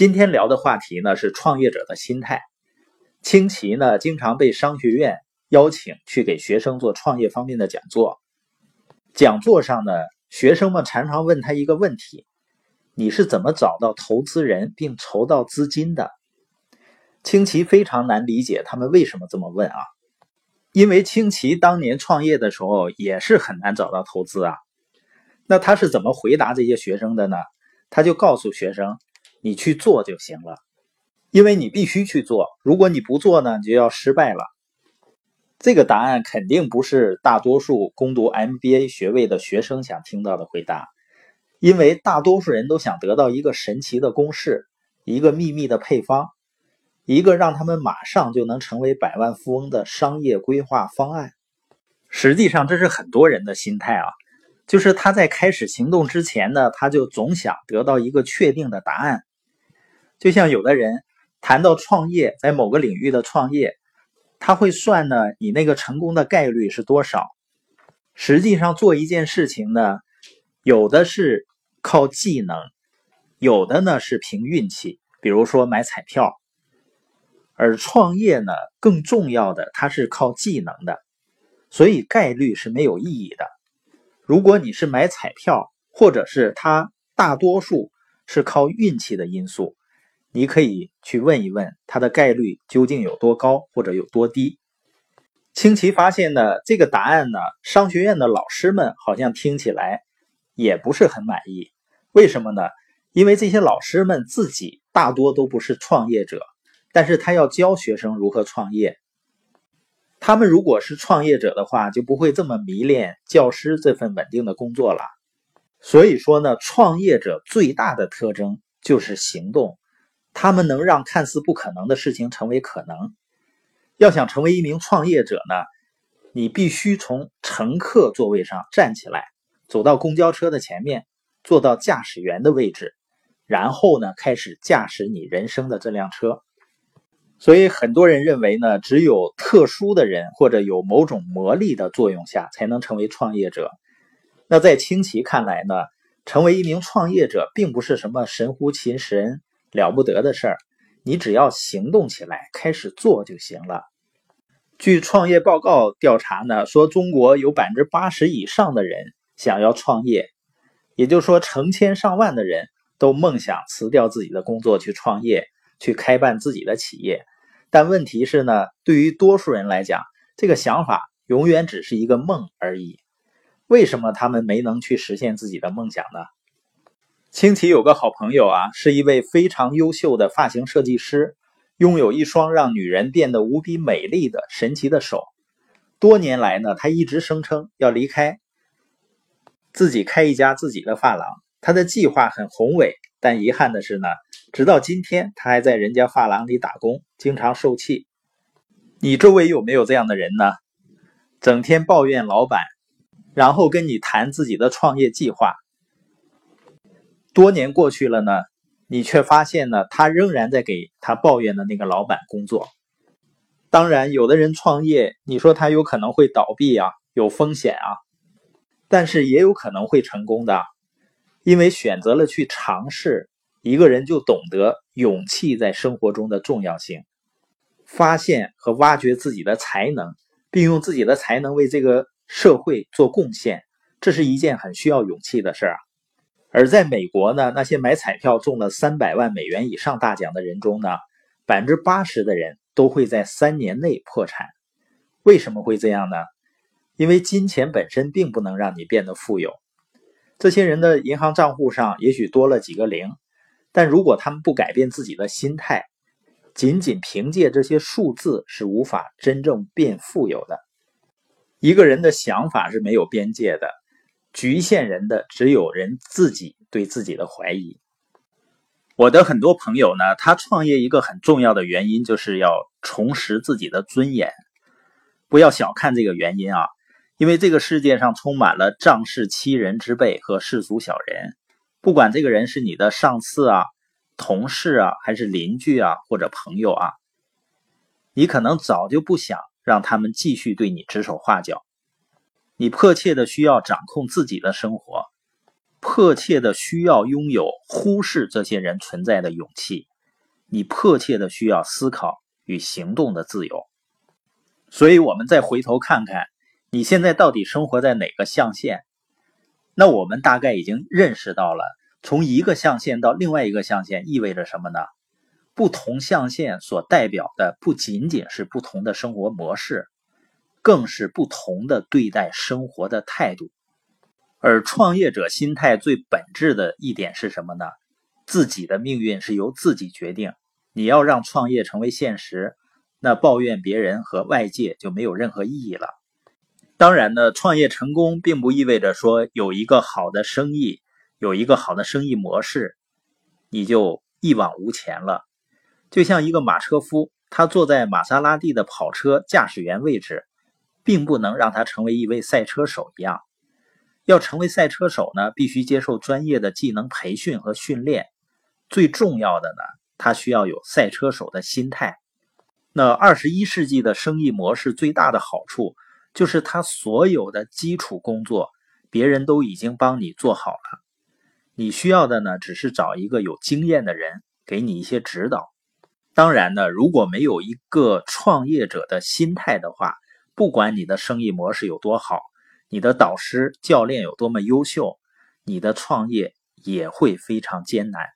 今天聊的话题呢是创业者的心态。清奇呢经常被商学院邀请去给学生做创业方面的讲座。讲座上呢，学生们常常问他一个问题：你是怎么找到投资人并筹到资金的？清奇非常难理解他们为什么这么问啊，因为清奇当年创业的时候也是很难找到投资啊。那他是怎么回答这些学生的呢？他就告诉学生。你去做就行了，因为你必须去做。如果你不做呢，你就要失败了。这个答案肯定不是大多数攻读 MBA 学位的学生想听到的回答，因为大多数人都想得到一个神奇的公式，一个秘密的配方，一个让他们马上就能成为百万富翁的商业规划方案。实际上，这是很多人的心态啊。就是他在开始行动之前呢，他就总想得到一个确定的答案。就像有的人谈到创业，在某个领域的创业，他会算呢，你那个成功的概率是多少？实际上做一件事情呢，有的是靠技能，有的呢是凭运气，比如说买彩票。而创业呢，更重要的，它是靠技能的，所以概率是没有意义的。如果你是买彩票，或者是它大多数是靠运气的因素。你可以去问一问它的概率究竟有多高或者有多低。清奇发现呢，这个答案呢，商学院的老师们好像听起来也不是很满意。为什么呢？因为这些老师们自己大多都不是创业者，但是他要教学生如何创业。他们如果是创业者的话，就不会这么迷恋教师这份稳定的工作了。所以说呢，创业者最大的特征就是行动。他们能让看似不可能的事情成为可能。要想成为一名创业者呢，你必须从乘客座位上站起来，走到公交车的前面，坐到驾驶员的位置，然后呢，开始驾驶你人生的这辆车。所以很多人认为呢，只有特殊的人或者有某种魔力的作用下，才能成为创业者。那在清奇看来呢，成为一名创业者并不是什么神乎其神。了不得的事儿，你只要行动起来，开始做就行了。据创业报告调查呢，说中国有百分之八十以上的人想要创业，也就是说，成千上万的人都梦想辞掉自己的工作去创业，去开办自己的企业。但问题是呢，对于多数人来讲，这个想法永远只是一个梦而已。为什么他们没能去实现自己的梦想呢？清奇有个好朋友啊，是一位非常优秀的发型设计师，拥有一双让女人变得无比美丽的神奇的手。多年来呢，他一直声称要离开，自己开一家自己的发廊。他的计划很宏伟，但遗憾的是呢，直到今天他还在人家发廊里打工，经常受气。你周围有没有这样的人呢？整天抱怨老板，然后跟你谈自己的创业计划。多年过去了呢，你却发现呢，他仍然在给他抱怨的那个老板工作。当然，有的人创业，你说他有可能会倒闭啊，有风险啊，但是也有可能会成功的，因为选择了去尝试。一个人就懂得勇气在生活中的重要性，发现和挖掘自己的才能，并用自己的才能为这个社会做贡献，这是一件很需要勇气的事儿啊。而在美国呢，那些买彩票中了三百万美元以上大奖的人中呢，百分之八十的人都会在三年内破产。为什么会这样呢？因为金钱本身并不能让你变得富有。这些人的银行账户上也许多了几个零，但如果他们不改变自己的心态，仅仅凭借这些数字是无法真正变富有的。一个人的想法是没有边界的。局限人的只有人自己对自己的怀疑。我的很多朋友呢，他创业一个很重要的原因就是要重拾自己的尊严。不要小看这个原因啊，因为这个世界上充满了仗势欺人之辈和世俗小人。不管这个人是你的上司啊、同事啊，还是邻居啊或者朋友啊，你可能早就不想让他们继续对你指手画脚。你迫切的需要掌控自己的生活，迫切的需要拥有忽视这些人存在的勇气。你迫切的需要思考与行动的自由。所以，我们再回头看看，你现在到底生活在哪个象限？那我们大概已经认识到了，从一个象限到另外一个象限意味着什么呢？不同象限所代表的不仅仅是不同的生活模式，更是不同的对待生活的态度。而创业者心态最本质的一点是什么呢？自己的命运是由自己决定。你要让创业成为现实，那抱怨别人和外界就没有任何意义了。当然呢，创业成功并不意味着说有一个好的生意，有一个好的生意模式，你就一往无前了。就像一个马车夫，他坐在玛莎拉蒂的跑车驾驶员位置，并不能让他成为一位赛车手一样。要成为赛车手呢，必须接受专业的技能培训和训练。最重要的呢，他需要有赛车手的心态。那二十一世纪的生意模式最大的好处。就是他所有的基础工作，别人都已经帮你做好了，你需要的呢，只是找一个有经验的人给你一些指导。当然呢，如果没有一个创业者的心态的话，不管你的生意模式有多好，你的导师教练有多么优秀，你的创业也会非常艰难。